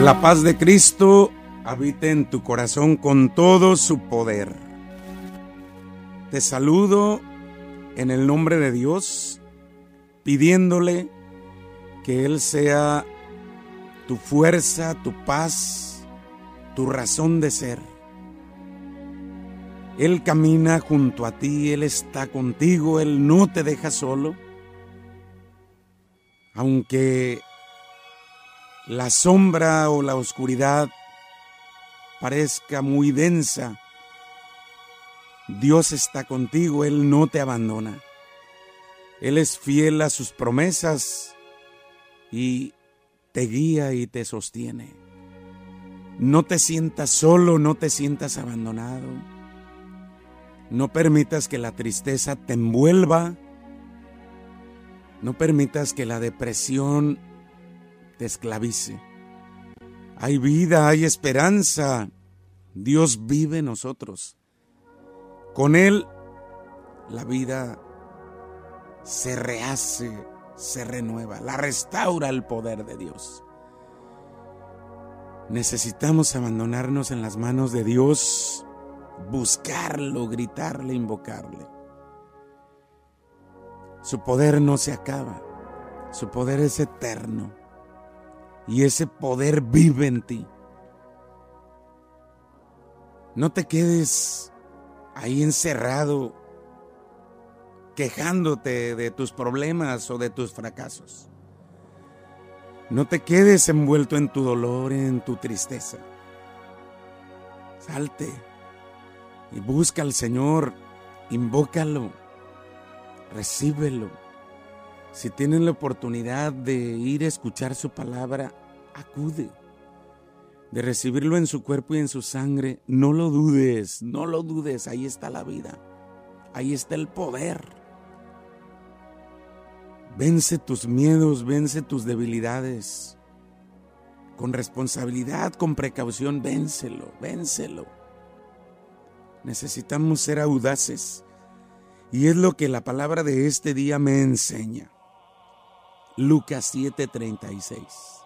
La paz de Cristo habite en tu corazón con todo su poder. Te saludo en el nombre de Dios, pidiéndole que Él sea tu fuerza, tu paz, tu razón de ser. Él camina junto a ti, Él está contigo, Él no te deja solo. Aunque la sombra o la oscuridad parezca muy densa, Dios está contigo, Él no te abandona. Él es fiel a sus promesas y te guía y te sostiene. No te sientas solo, no te sientas abandonado. No permitas que la tristeza te envuelva. No permitas que la depresión te esclavice. Hay vida, hay esperanza. Dios vive en nosotros. Con Él la vida se rehace, se renueva, la restaura el poder de Dios. Necesitamos abandonarnos en las manos de Dios, buscarlo, gritarle, invocarle. Su poder no se acaba, su poder es eterno y ese poder vive en ti. No te quedes ahí encerrado quejándote de tus problemas o de tus fracasos. No te quedes envuelto en tu dolor, en tu tristeza. Salte y busca al Señor, invócalo, recíbelo si tienen la oportunidad de ir a escuchar su palabra, acude. De recibirlo en su cuerpo y en su sangre, no lo dudes, no lo dudes, ahí está la vida, ahí está el poder. Vence tus miedos, vence tus debilidades. Con responsabilidad, con precaución, vénselo, vénselo. Necesitamos ser audaces. Y es lo que la palabra de este día me enseña. Lucas 7:36.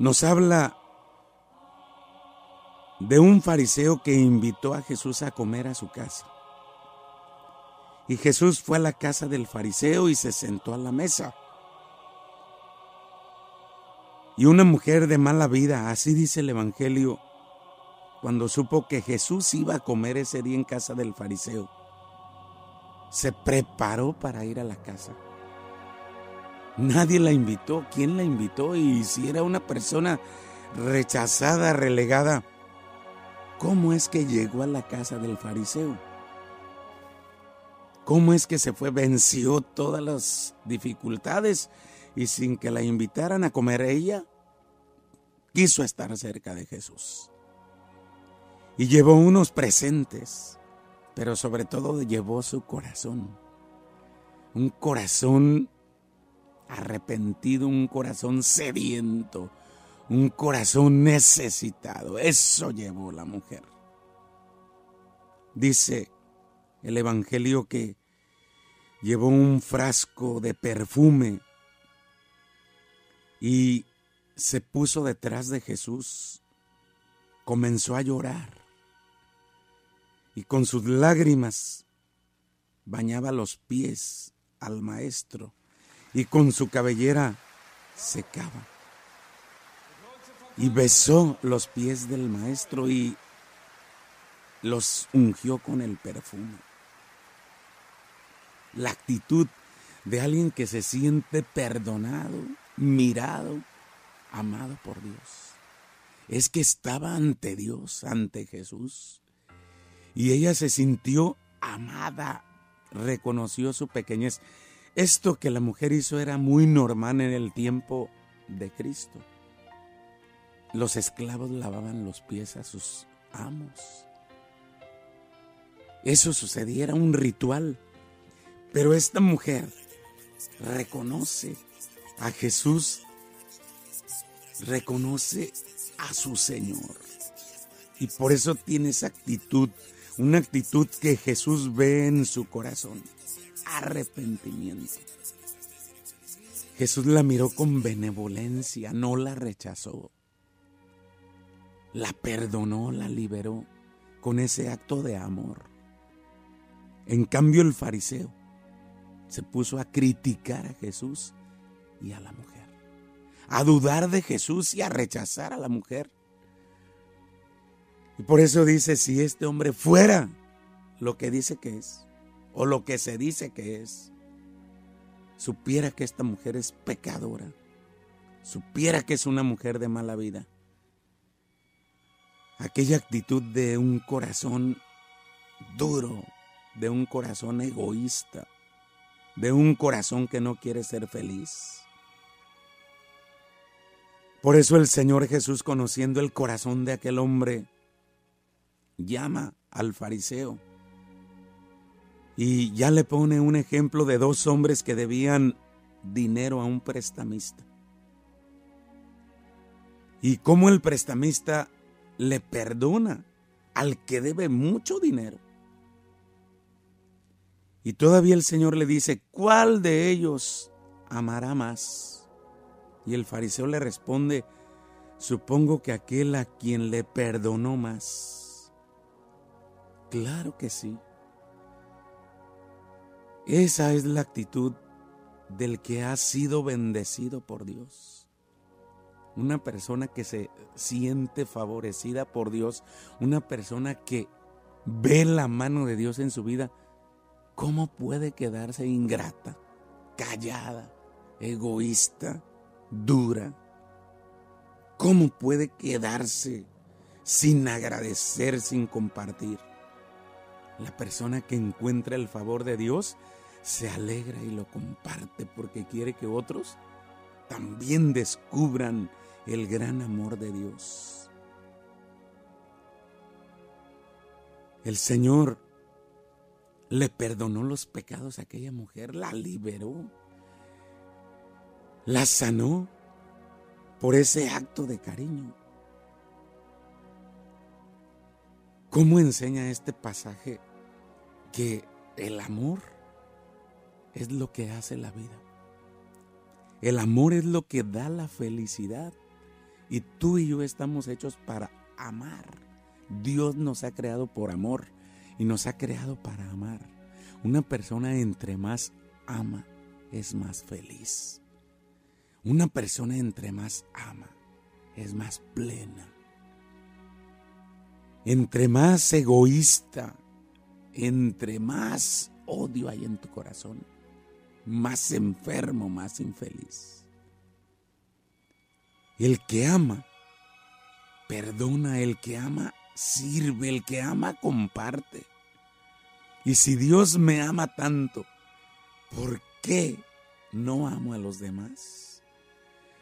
Nos habla de un fariseo que invitó a Jesús a comer a su casa. Y Jesús fue a la casa del fariseo y se sentó a la mesa. Y una mujer de mala vida, así dice el Evangelio, cuando supo que Jesús iba a comer ese día en casa del fariseo, se preparó para ir a la casa. Nadie la invitó. ¿Quién la invitó? Y si era una persona rechazada, relegada, ¿cómo es que llegó a la casa del fariseo? ¿Cómo es que se fue? Venció todas las dificultades y sin que la invitaran a comer ella, quiso estar cerca de Jesús. Y llevó unos presentes, pero sobre todo llevó su corazón. Un corazón arrepentido, un corazón sediento, un corazón necesitado. Eso llevó la mujer. Dice el Evangelio que llevó un frasco de perfume y se puso detrás de Jesús, comenzó a llorar y con sus lágrimas bañaba los pies al maestro y con su cabellera secaba. Y besó los pies del maestro y los ungió con el perfume. La actitud de alguien que se siente perdonado, mirado, amado por Dios. Es que estaba ante Dios, ante Jesús. Y ella se sintió amada, reconoció su pequeñez. Esto que la mujer hizo era muy normal en el tiempo de Cristo. Los esclavos lavaban los pies a sus amos. Eso sucedía, era un ritual. Pero esta mujer reconoce a Jesús, reconoce a su Señor. Y por eso tiene esa actitud, una actitud que Jesús ve en su corazón arrepentimiento. Jesús la miró con benevolencia, no la rechazó. La perdonó, la liberó con ese acto de amor. En cambio el fariseo se puso a criticar a Jesús y a la mujer, a dudar de Jesús y a rechazar a la mujer. Y por eso dice, si este hombre fuera lo que dice que es, o lo que se dice que es, supiera que esta mujer es pecadora, supiera que es una mujer de mala vida, aquella actitud de un corazón duro, de un corazón egoísta, de un corazón que no quiere ser feliz. Por eso el Señor Jesús, conociendo el corazón de aquel hombre, llama al fariseo y ya le pone un ejemplo de dos hombres que debían dinero a un prestamista. Y cómo el prestamista le perdona al que debe mucho dinero. Y todavía el Señor le dice, ¿cuál de ellos amará más? Y el fariseo le responde, supongo que aquel a quien le perdonó más. Claro que sí. Esa es la actitud del que ha sido bendecido por Dios. Una persona que se siente favorecida por Dios, una persona que ve la mano de Dios en su vida, ¿cómo puede quedarse ingrata, callada, egoísta, dura? ¿Cómo puede quedarse sin agradecer, sin compartir? La persona que encuentra el favor de Dios se alegra y lo comparte porque quiere que otros también descubran el gran amor de Dios. El Señor le perdonó los pecados a aquella mujer, la liberó, la sanó por ese acto de cariño. ¿Cómo enseña este pasaje que el amor es lo que hace la vida. El amor es lo que da la felicidad. Y tú y yo estamos hechos para amar. Dios nos ha creado por amor y nos ha creado para amar. Una persona entre más ama es más feliz. Una persona entre más ama es más plena. Entre más egoísta, entre más odio hay en tu corazón, más enfermo, más infeliz. El que ama, perdona, el que ama, sirve, el que ama, comparte. Y si Dios me ama tanto, ¿por qué no amo a los demás?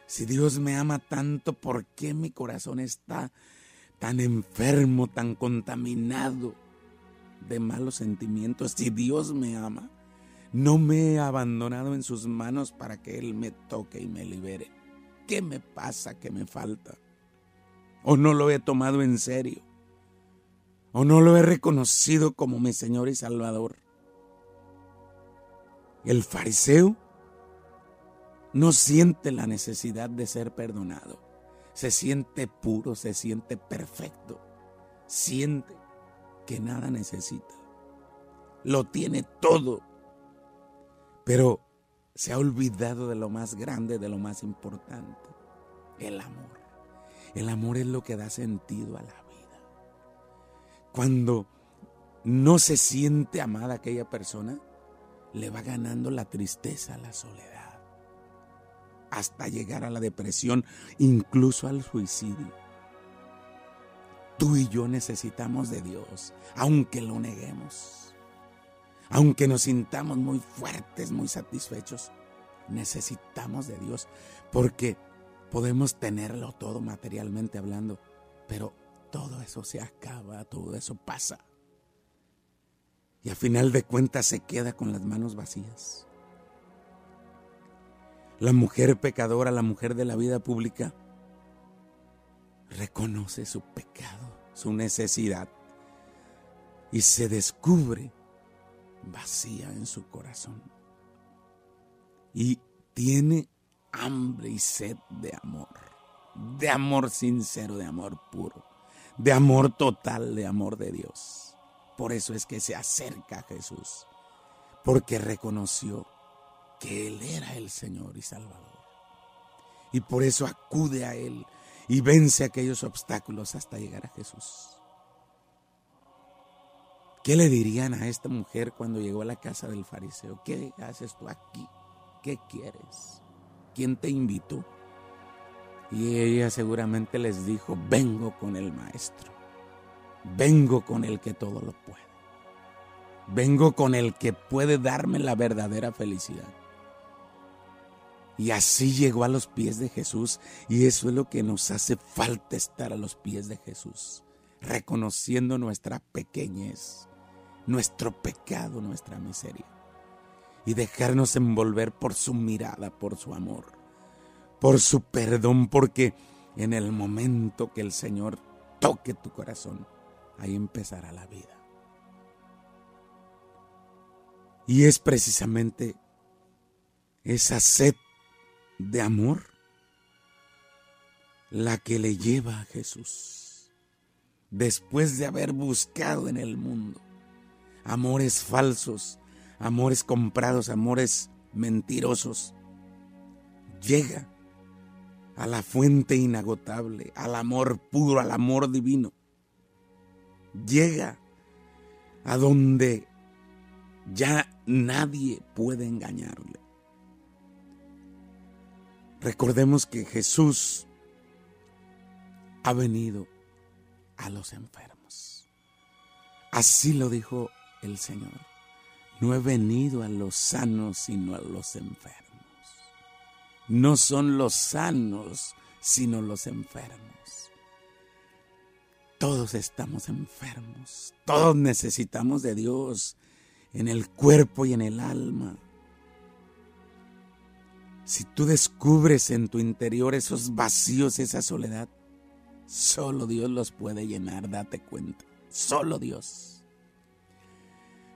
Si Dios me ama tanto, ¿por qué mi corazón está tan enfermo, tan contaminado de malos sentimientos? Si Dios me ama, no me he abandonado en sus manos para que Él me toque y me libere. ¿Qué me pasa? ¿Qué me falta? ¿O no lo he tomado en serio? ¿O no lo he reconocido como mi Señor y Salvador? El fariseo no siente la necesidad de ser perdonado. Se siente puro, se siente perfecto. Siente que nada necesita. Lo tiene todo pero se ha olvidado de lo más grande, de lo más importante, el amor. El amor es lo que da sentido a la vida. Cuando no se siente amada aquella persona, le va ganando la tristeza, la soledad, hasta llegar a la depresión, incluso al suicidio. Tú y yo necesitamos de Dios, aunque lo neguemos. Aunque nos sintamos muy fuertes, muy satisfechos, necesitamos de Dios porque podemos tenerlo todo materialmente hablando, pero todo eso se acaba, todo eso pasa. Y a final de cuentas se queda con las manos vacías. La mujer pecadora, la mujer de la vida pública, reconoce su pecado, su necesidad y se descubre vacía en su corazón. Y tiene hambre y sed de amor, de amor sincero, de amor puro, de amor total, de amor de Dios. Por eso es que se acerca a Jesús, porque reconoció que Él era el Señor y Salvador. Y por eso acude a Él y vence aquellos obstáculos hasta llegar a Jesús. ¿Qué le dirían a esta mujer cuando llegó a la casa del fariseo? ¿Qué haces tú aquí? ¿Qué quieres? ¿Quién te invitó? Y ella seguramente les dijo, vengo con el maestro, vengo con el que todo lo puede, vengo con el que puede darme la verdadera felicidad. Y así llegó a los pies de Jesús y eso es lo que nos hace falta estar a los pies de Jesús, reconociendo nuestra pequeñez, nuestro pecado, nuestra miseria. Y dejarnos envolver por su mirada, por su amor, por su perdón, porque en el momento que el Señor toque tu corazón, ahí empezará la vida. Y es precisamente esa sed de amor la que le lleva a Jesús. Después de haber buscado en el mundo amores falsos, amores comprados, amores mentirosos. Llega a la fuente inagotable, al amor puro, al amor divino. Llega a donde ya nadie puede engañarle. Recordemos que Jesús ha venido a los enfermos. Así lo dijo el Señor. No he venido a los sanos, sino a los enfermos. No son los sanos, sino los enfermos. Todos estamos enfermos. Todos necesitamos de Dios en el cuerpo y en el alma. Si tú descubres en tu interior esos vacíos, esa soledad, solo Dios los puede llenar, date cuenta. Solo Dios.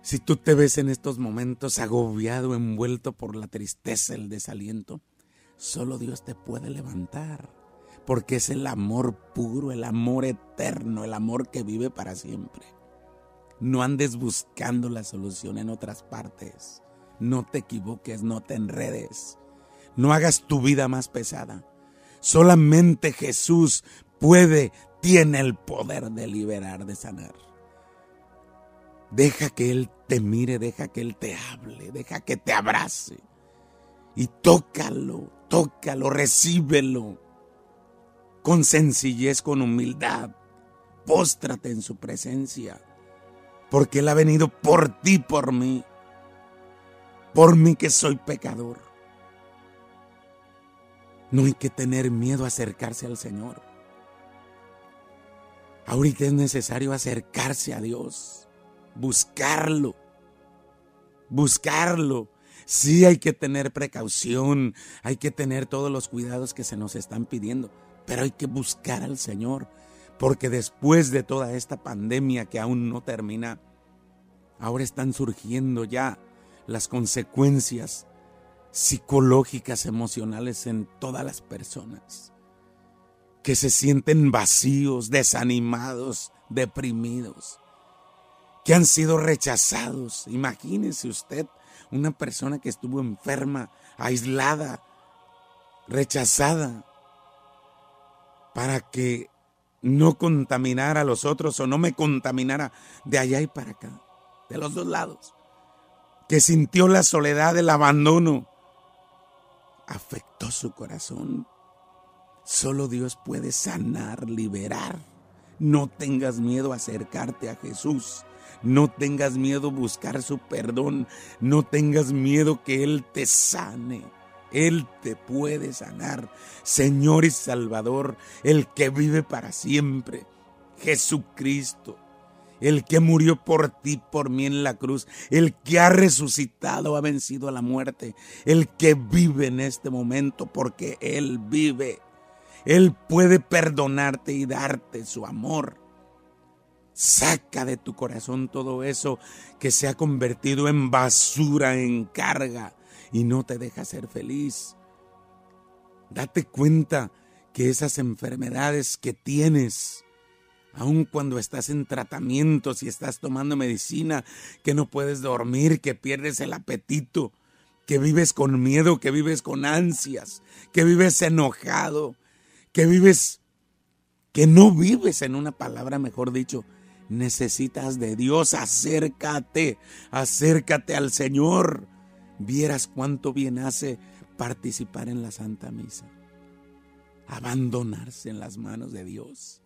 Si tú te ves en estos momentos agobiado, envuelto por la tristeza, el desaliento, solo Dios te puede levantar, porque es el amor puro, el amor eterno, el amor que vive para siempre. No andes buscando la solución en otras partes. No te equivoques, no te enredes. No hagas tu vida más pesada. Solamente Jesús puede, tiene el poder de liberar, de sanar. Deja que Él te mire, deja que Él te hable, deja que te abrace. Y tócalo, tócalo, recíbelo. Con sencillez, con humildad. Póstrate en su presencia. Porque Él ha venido por ti, por mí. Por mí que soy pecador. No hay que tener miedo a acercarse al Señor. Ahorita es necesario acercarse a Dios buscarlo, buscarlo. Sí hay que tener precaución, hay que tener todos los cuidados que se nos están pidiendo, pero hay que buscar al Señor, porque después de toda esta pandemia que aún no termina, ahora están surgiendo ya las consecuencias psicológicas, emocionales en todas las personas que se sienten vacíos, desanimados, deprimidos que han sido rechazados. Imagínese usted una persona que estuvo enferma, aislada, rechazada, para que no contaminara a los otros o no me contaminara de allá y para acá, de los dos lados, que sintió la soledad, el abandono, afectó su corazón. Solo Dios puede sanar, liberar. No tengas miedo a acercarte a Jesús. No tengas miedo buscar su perdón. No tengas miedo que Él te sane. Él te puede sanar. Señor y Salvador, el que vive para siempre. Jesucristo. El que murió por ti, por mí en la cruz, el que ha resucitado, ha vencido a la muerte, el que vive en este momento porque Él vive. Él puede perdonarte y darte su amor. Saca de tu corazón todo eso que se ha convertido en basura, en carga y no te deja ser feliz. Date cuenta que esas enfermedades que tienes, aun cuando estás en tratamiento, si estás tomando medicina, que no puedes dormir, que pierdes el apetito, que vives con miedo, que vives con ansias, que vives enojado, que vives, que no vives en una palabra, mejor dicho, necesitas de Dios, acércate, acércate al Señor. Vieras cuánto bien hace participar en la Santa Misa, abandonarse en las manos de Dios.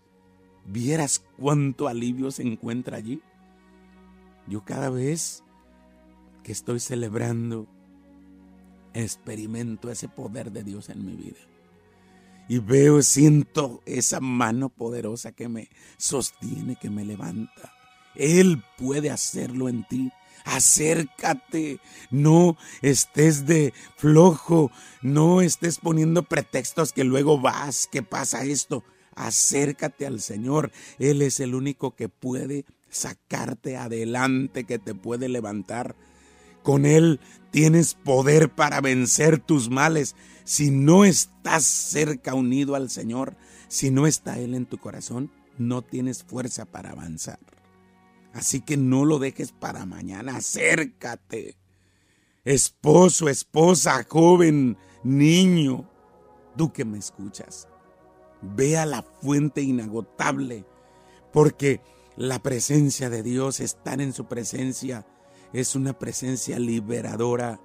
Vieras cuánto alivio se encuentra allí. Yo cada vez que estoy celebrando, experimento ese poder de Dios en mi vida. Y veo, siento esa mano poderosa que me sostiene, que me levanta. Él puede hacerlo en ti. Acércate, no estés de flojo, no estés poniendo pretextos que luego vas, que pasa esto. Acércate al Señor. Él es el único que puede sacarte adelante, que te puede levantar. Con Él tienes poder para vencer tus males. Si no estás cerca unido al Señor, si no está Él en tu corazón, no tienes fuerza para avanzar. Así que no lo dejes para mañana, acércate. Esposo, esposa, joven, niño, tú que me escuchas, ve a la fuente inagotable, porque la presencia de Dios, estar en su presencia, es una presencia liberadora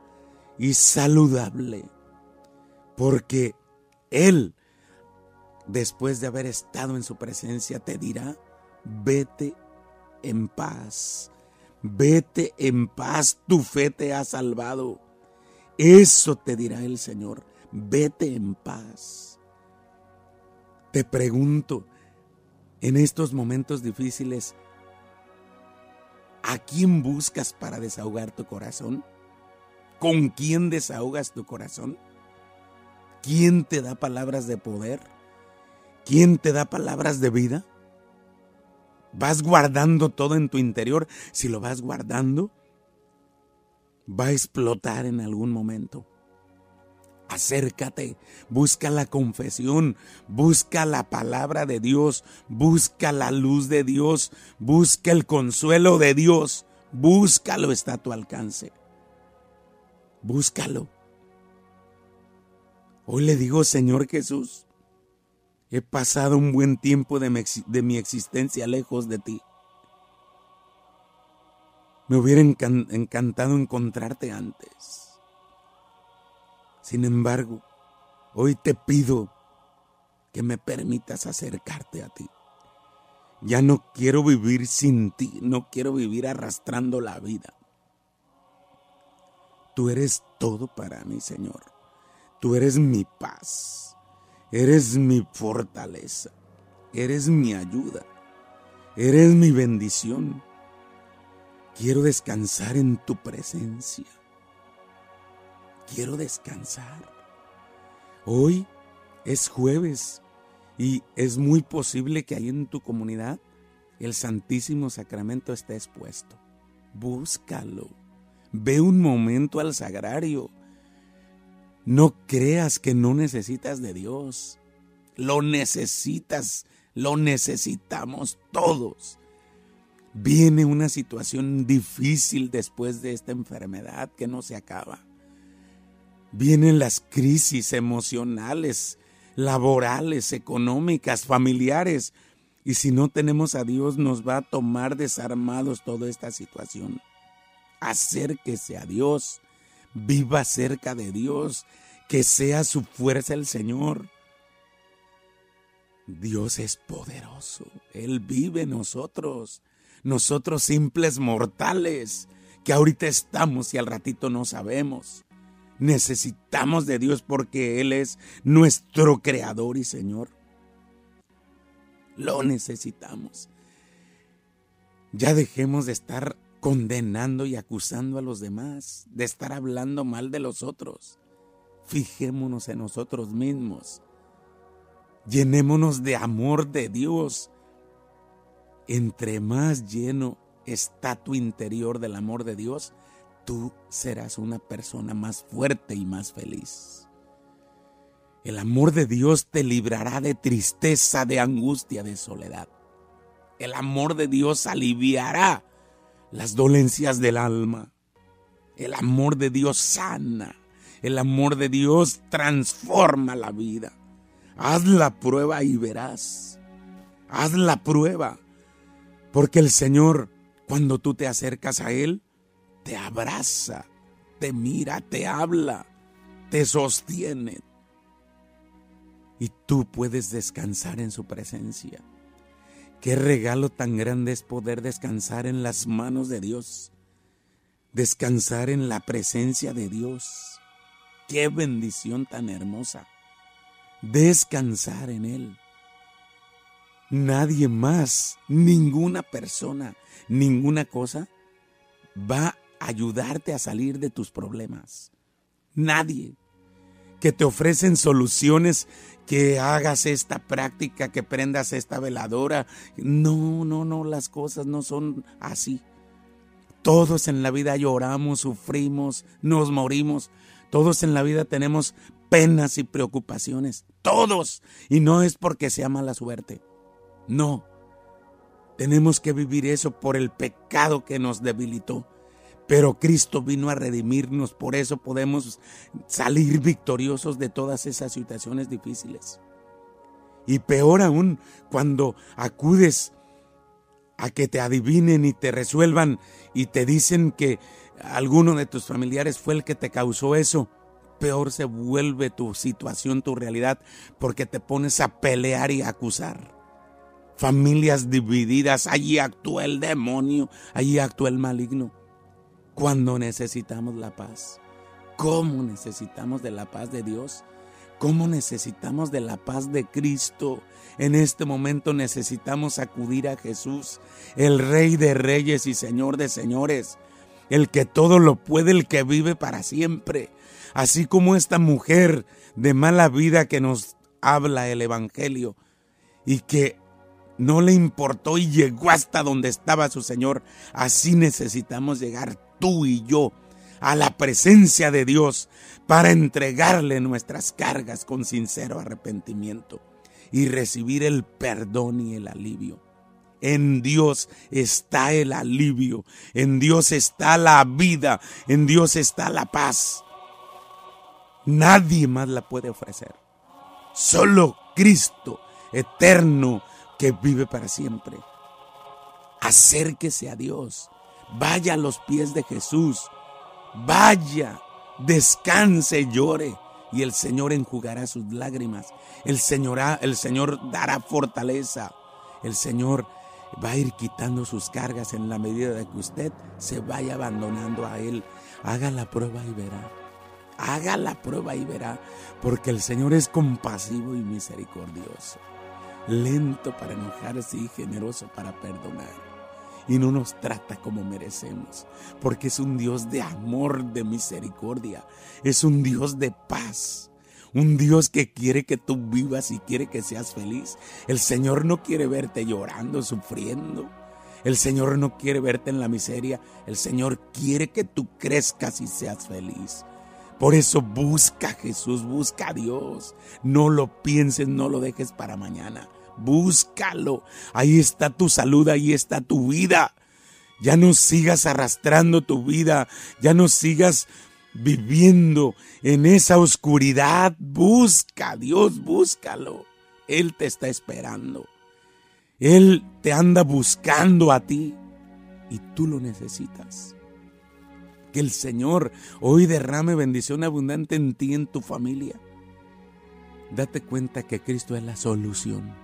y saludable, porque Él, después de haber estado en su presencia, te dirá, vete en paz, vete en paz, tu fe te ha salvado. Eso te dirá el Señor, vete en paz. Te pregunto, en estos momentos difíciles, ¿A quién buscas para desahogar tu corazón? ¿Con quién desahogas tu corazón? ¿Quién te da palabras de poder? ¿Quién te da palabras de vida? ¿Vas guardando todo en tu interior? Si lo vas guardando, va a explotar en algún momento. Acércate, busca la confesión, busca la palabra de Dios, busca la luz de Dios, busca el consuelo de Dios, búscalo, está a tu alcance. Búscalo. Hoy le digo, Señor Jesús, he pasado un buen tiempo de mi, existencia lejos de ti. Me hubiera encantado encontrarte antes. Sin embargo, hoy te pido que me permitas acercarte a ti. Ya no quiero vivir sin ti, no quiero vivir arrastrando la vida. Tú eres todo para mí, Señor. Tú eres mi paz, eres mi fortaleza, eres mi ayuda, eres mi bendición. Quiero descansar en tu presencia quiero descansar. Hoy es jueves y es muy posible que ahí en tu comunidad el Santísimo Sacramento esté expuesto. Búscalo. Ve un momento al sagrario. No creas que no necesitas de Dios. Lo necesitas, lo necesitamos todos. Viene una situación difícil después de esta enfermedad que no se acaba. Vienen las crisis emocionales, laborales, económicas, familiares. Y si no tenemos a Dios, nos va a tomar desarmados toda esta situación. Acérquese a Dios, viva cerca de Dios, que sea su fuerza el Señor. Dios es poderoso, Él vive en nosotros, nosotros simples mortales, que ahorita estamos y al ratito no sabemos. Necesitamos de Dios porque Él es nuestro creador y Señor. Lo necesitamos. Ya dejemos de estar condenando y acusando a los demás, de estar hablando mal de los otros. Fijémonos en nosotros mismos. Llenémonos de amor de Dios. Entre más lleno está tu interior del amor de Dios, tú serás una persona más fuerte y más feliz. El amor de Dios te librará de tristeza, de angustia, de soledad. El amor de Dios aliviará las dolencias del alma. El amor de Dios sana. El amor de Dios transforma la vida. Haz la prueba y verás. Haz la prueba. Porque el Señor, cuando tú te acercas a Él, te abraza, te mira, te habla, te sostiene. Y tú puedes descansar en su presencia. Qué regalo tan grande es poder descansar en las manos de Dios. Descansar en la presencia de Dios. Qué bendición tan hermosa. Descansar en Él. Nadie más, ninguna persona, ninguna cosa va a ayudarte a salir de tus problemas. Nadie. Que te ofrecen soluciones que hagas esta práctica, que prendas esta veladora. No, no, no, las cosas no son así. Todos en la vida lloramos, sufrimos, nos morimos. Todos en la vida tenemos penas y preocupaciones. Todos. Y no es porque sea mala suerte. No. Tenemos que vivir eso por el pecado que nos debilitó. Pero Cristo vino a redimirnos, por eso podemos salir victoriosos de todas esas situaciones difíciles. Y peor aún, cuando acudes a que te adivinen y te resuelvan y te dicen que alguno de tus familiares fue el que te causó eso, peor se vuelve tu situación, tu realidad, porque te pones a pelear y a acusar. Familias divididas, allí actúa el demonio, allí actúa el maligno cuando necesitamos la paz. ¿Cómo necesitamos de la paz de Dios? ¿Cómo necesitamos de la paz de Cristo? En este momento necesitamos acudir a Jesús, el Rey de Reyes y Señor de Señores, el que todo lo puede, el que vive para siempre. Así como esta mujer de mala vida que nos habla el Evangelio y que no le importó y llegó hasta donde estaba su Señor, así necesitamos llegar tú y yo a la presencia de Dios para entregarle nuestras cargas con sincero arrepentimiento y recibir el perdón y el alivio. En Dios está el alivio, en Dios está la vida, en Dios está la paz. Nadie más la puede ofrecer. Solo Cristo eterno que vive para siempre. Acérquese a Dios Vaya a los pies de Jesús. Vaya, descanse, llore. Y el Señor enjugará sus lágrimas. El Señor, el Señor dará fortaleza. El Señor va a ir quitando sus cargas en la medida de que usted se vaya abandonando a Él. Haga la prueba y verá. Haga la prueba y verá. Porque el Señor es compasivo y misericordioso. Lento para enojarse y generoso para perdonar y no nos trata como merecemos, porque es un Dios de amor, de misericordia, es un Dios de paz. Un Dios que quiere que tú vivas y quiere que seas feliz. El Señor no quiere verte llorando, sufriendo. El Señor no quiere verte en la miseria. El Señor quiere que tú crezcas y seas feliz. Por eso busca a Jesús, busca a Dios. No lo pienses, no lo dejes para mañana búscalo. Ahí está tu salud, ahí está tu vida. Ya no sigas arrastrando tu vida, ya no sigas viviendo en esa oscuridad. Busca Dios, búscalo. Él te está esperando. Él te anda buscando a ti y tú lo necesitas. Que el Señor hoy derrame bendición abundante en ti y en tu familia. Date cuenta que Cristo es la solución.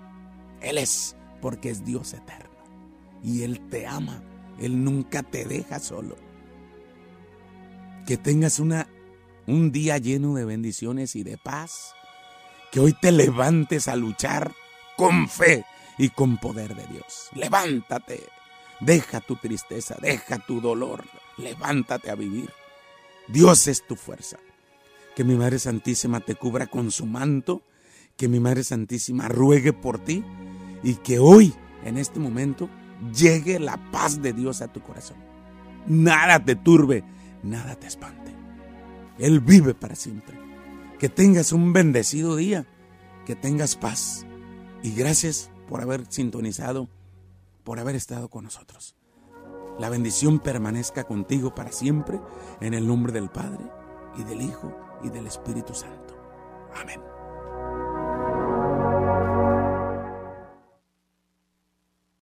Él es porque es Dios eterno. Y Él te ama. Él nunca te deja solo. Que tengas una, un día lleno de bendiciones y de paz. Que hoy te levantes a luchar con fe y con poder de Dios. Levántate. Deja tu tristeza, deja tu dolor. Levántate a vivir. Dios es tu fuerza. Que mi Madre Santísima te cubra con su manto. Que mi Madre Santísima ruegue por ti y que hoy, en este momento, llegue la paz de Dios a tu corazón. Nada te turbe, nada te espante. Él vive para siempre. Que tengas un bendecido día, que tengas paz. Y gracias por haber sintonizado, por haber estado con nosotros. La bendición permanezca contigo para siempre, en el nombre del Padre, y del Hijo, y del Espíritu Santo. Amén.